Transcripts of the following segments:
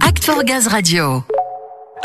Act for Gaz Radio.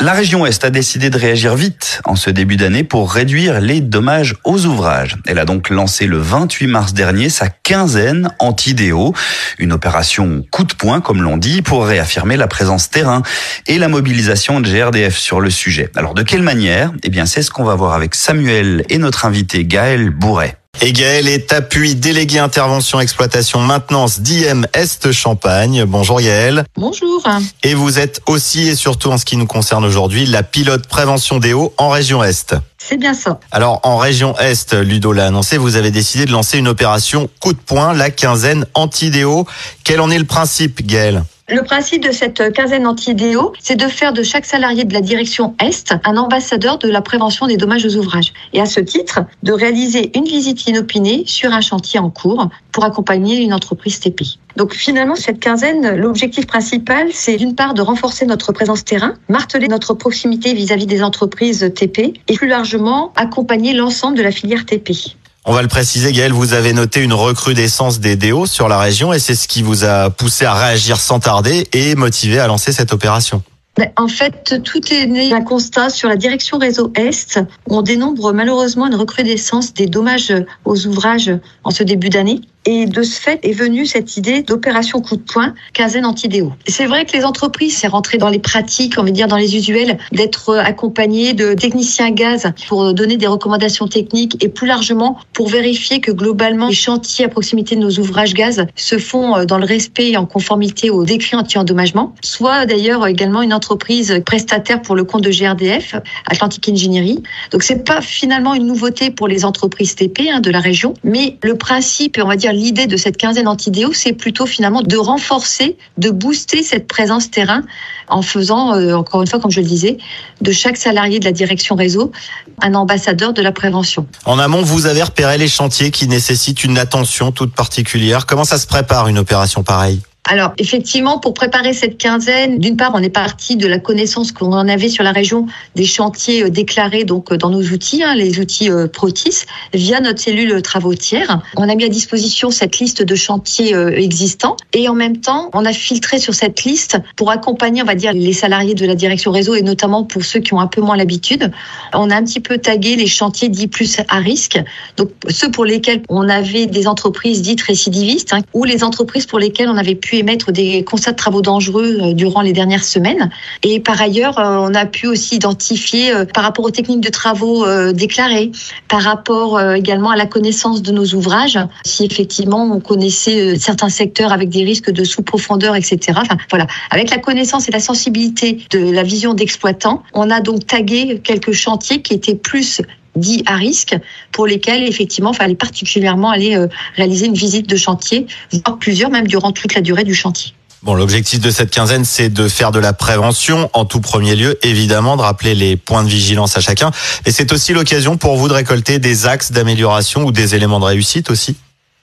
La région Est a décidé de réagir vite en ce début d'année pour réduire les dommages aux ouvrages. Elle a donc lancé le 28 mars dernier sa quinzaine anti-déo, une opération coup de poing comme l'on dit pour réaffirmer la présence terrain et la mobilisation de GRDF sur le sujet. Alors de quelle manière? Eh bien c'est ce qu'on va voir avec Samuel et notre invité Gaël Bourret. Et Gaël est appui délégué intervention exploitation maintenance d'IM Est Champagne. Bonjour Gaël. Bonjour. Et vous êtes aussi et surtout en ce qui nous concerne aujourd'hui la pilote prévention des eaux en région Est. C'est bien ça. Alors en région Est, Ludo l'a annoncé, vous avez décidé de lancer une opération coup de poing, la quinzaine anti-déo. Quel en est le principe Gaël? Le principe de cette quinzaine anti-DO, c'est de faire de chaque salarié de la direction Est un ambassadeur de la prévention des dommages aux ouvrages. Et à ce titre, de réaliser une visite inopinée sur un chantier en cours pour accompagner une entreprise TP. Donc finalement, cette quinzaine, l'objectif principal, c'est d'une part de renforcer notre présence terrain, marteler notre proximité vis-à-vis des entreprises TP et plus largement accompagner l'ensemble de la filière TP. On va le préciser, Gaël, vous avez noté une recrudescence des déos sur la région et c'est ce qui vous a poussé à réagir sans tarder et motivé à lancer cette opération. Ben, en fait, tout est né d'un constat sur la direction réseau Est. On dénombre malheureusement une recrudescence des dommages aux ouvrages en ce début d'année. Et de ce fait est venue cette idée d'opération coup de poing, quinzaine antidéo. C'est vrai que les entreprises, c'est rentré dans les pratiques, on va dire dans les usuels, d'être accompagnées de techniciens gaz pour donner des recommandations techniques et plus largement pour vérifier que globalement les chantiers à proximité de nos ouvrages gaz se font dans le respect et en conformité aux décrets anti-endommagement. Soit d'ailleurs également une entreprise prestataire pour le compte de GRDF, Atlantic Engineering. Donc c'est pas finalement une nouveauté pour les entreprises TP hein, de la région, mais le principe, on va dire l'idée de cette quinzaine antidéo, c'est plutôt finalement de renforcer, de booster cette présence terrain en faisant, euh, encore une fois, comme je le disais, de chaque salarié de la direction réseau un ambassadeur de la prévention. En amont, vous avez repéré les chantiers qui nécessitent une attention toute particulière. Comment ça se prépare une opération pareille? Alors effectivement, pour préparer cette quinzaine, d'une part, on est parti de la connaissance qu'on en avait sur la région des chantiers euh, déclarés donc euh, dans nos outils, hein, les outils euh, Protis, via notre cellule travaux tiers. On a mis à disposition cette liste de chantiers existants et en même temps, on a filtré sur cette liste pour accompagner, on va dire, les salariés de la direction réseau et notamment pour ceux qui ont un peu moins l'habitude. On a un petit peu tagué les chantiers dits plus à risque, donc ceux pour lesquels on avait des entreprises dites récidivistes hein, ou les entreprises pour lesquelles on avait pu émettre des constats de travaux dangereux euh, durant les dernières semaines. Et par ailleurs, euh, on a pu aussi identifier euh, par rapport aux techniques de travaux déclarées, par rapport également à la connaissance de nos ouvrages, si effectivement on connaissait certains secteurs avec des risques de sous-profondeur, etc. Enfin, voilà. Avec la connaissance et la sensibilité de la vision d'exploitant, on a donc tagué quelques chantiers qui étaient plus dits à risque, pour lesquels effectivement il fallait particulièrement aller euh, réaliser une visite de chantier, voire plusieurs même durant toute la durée du chantier. Bon, l'objectif de cette quinzaine, c'est de faire de la prévention en tout premier lieu, évidemment, de rappeler les points de vigilance à chacun. Et c'est aussi l'occasion pour vous de récolter des axes d'amélioration ou des éléments de réussite aussi.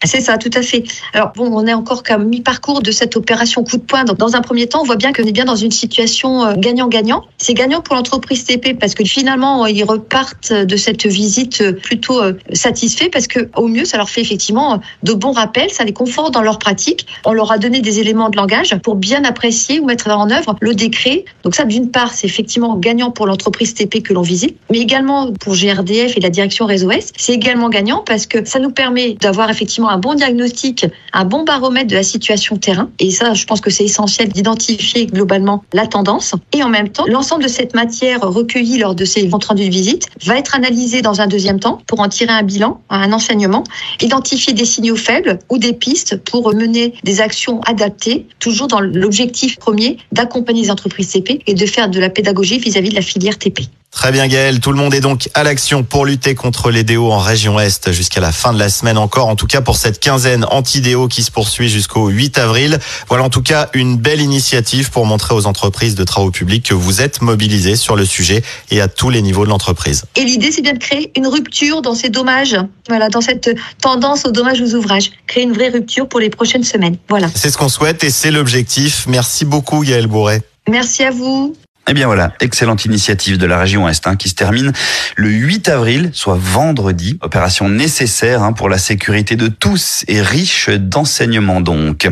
C'est ça, tout à fait. Alors bon, on est encore qu'à mi-parcours de cette opération coup de poing. Donc, dans un premier temps, on voit bien qu'on est bien dans une situation euh, gagnant-gagnant. C'est gagnant pour l'entreprise TP parce que finalement, ils repartent de cette visite euh, plutôt euh, satisfaits parce que au mieux, ça leur fait effectivement de bons rappels, ça les conforte dans leur pratique. On leur a donné des éléments de langage pour bien apprécier ou mettre en œuvre le décret. Donc ça, d'une part, c'est effectivement gagnant pour l'entreprise TP que l'on visite, mais également pour GRDF et la direction Réseau S. C'est également gagnant parce que ça nous permet d'avoir effectivement un bon diagnostic, un bon baromètre de la situation terrain. Et ça, je pense que c'est essentiel d'identifier globalement la tendance. Et en même temps, l'ensemble de cette matière recueillie lors de ces comptes rendus de visite va être analysé dans un deuxième temps pour en tirer un bilan, un enseignement, identifier des signaux faibles ou des pistes pour mener des actions adaptées, toujours dans l'objectif premier d'accompagner les entreprises TP et de faire de la pédagogie vis-à-vis -vis de la filière TP. Très bien Gaël, tout le monde est donc à l'action pour lutter contre les déos en région Est jusqu'à la fin de la semaine encore, en tout cas pour cette quinzaine anti-déo qui se poursuit jusqu'au 8 avril. Voilà en tout cas une belle initiative pour montrer aux entreprises de travaux publics que vous êtes mobilisés sur le sujet et à tous les niveaux de l'entreprise. Et l'idée c'est bien de créer une rupture dans ces dommages, voilà, dans cette tendance aux dommages aux ouvrages, créer une vraie rupture pour les prochaines semaines. Voilà. C'est ce qu'on souhaite et c'est l'objectif. Merci beaucoup Gaël Bourret. Merci à vous. Eh bien voilà, excellente initiative de la région Est hein, qui se termine le 8 avril, soit vendredi. Opération nécessaire hein, pour la sécurité de tous et riche d'enseignements donc.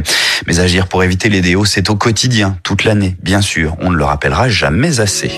Mais agir pour éviter les déos, c'est au quotidien, toute l'année, bien sûr. On ne le rappellera jamais assez.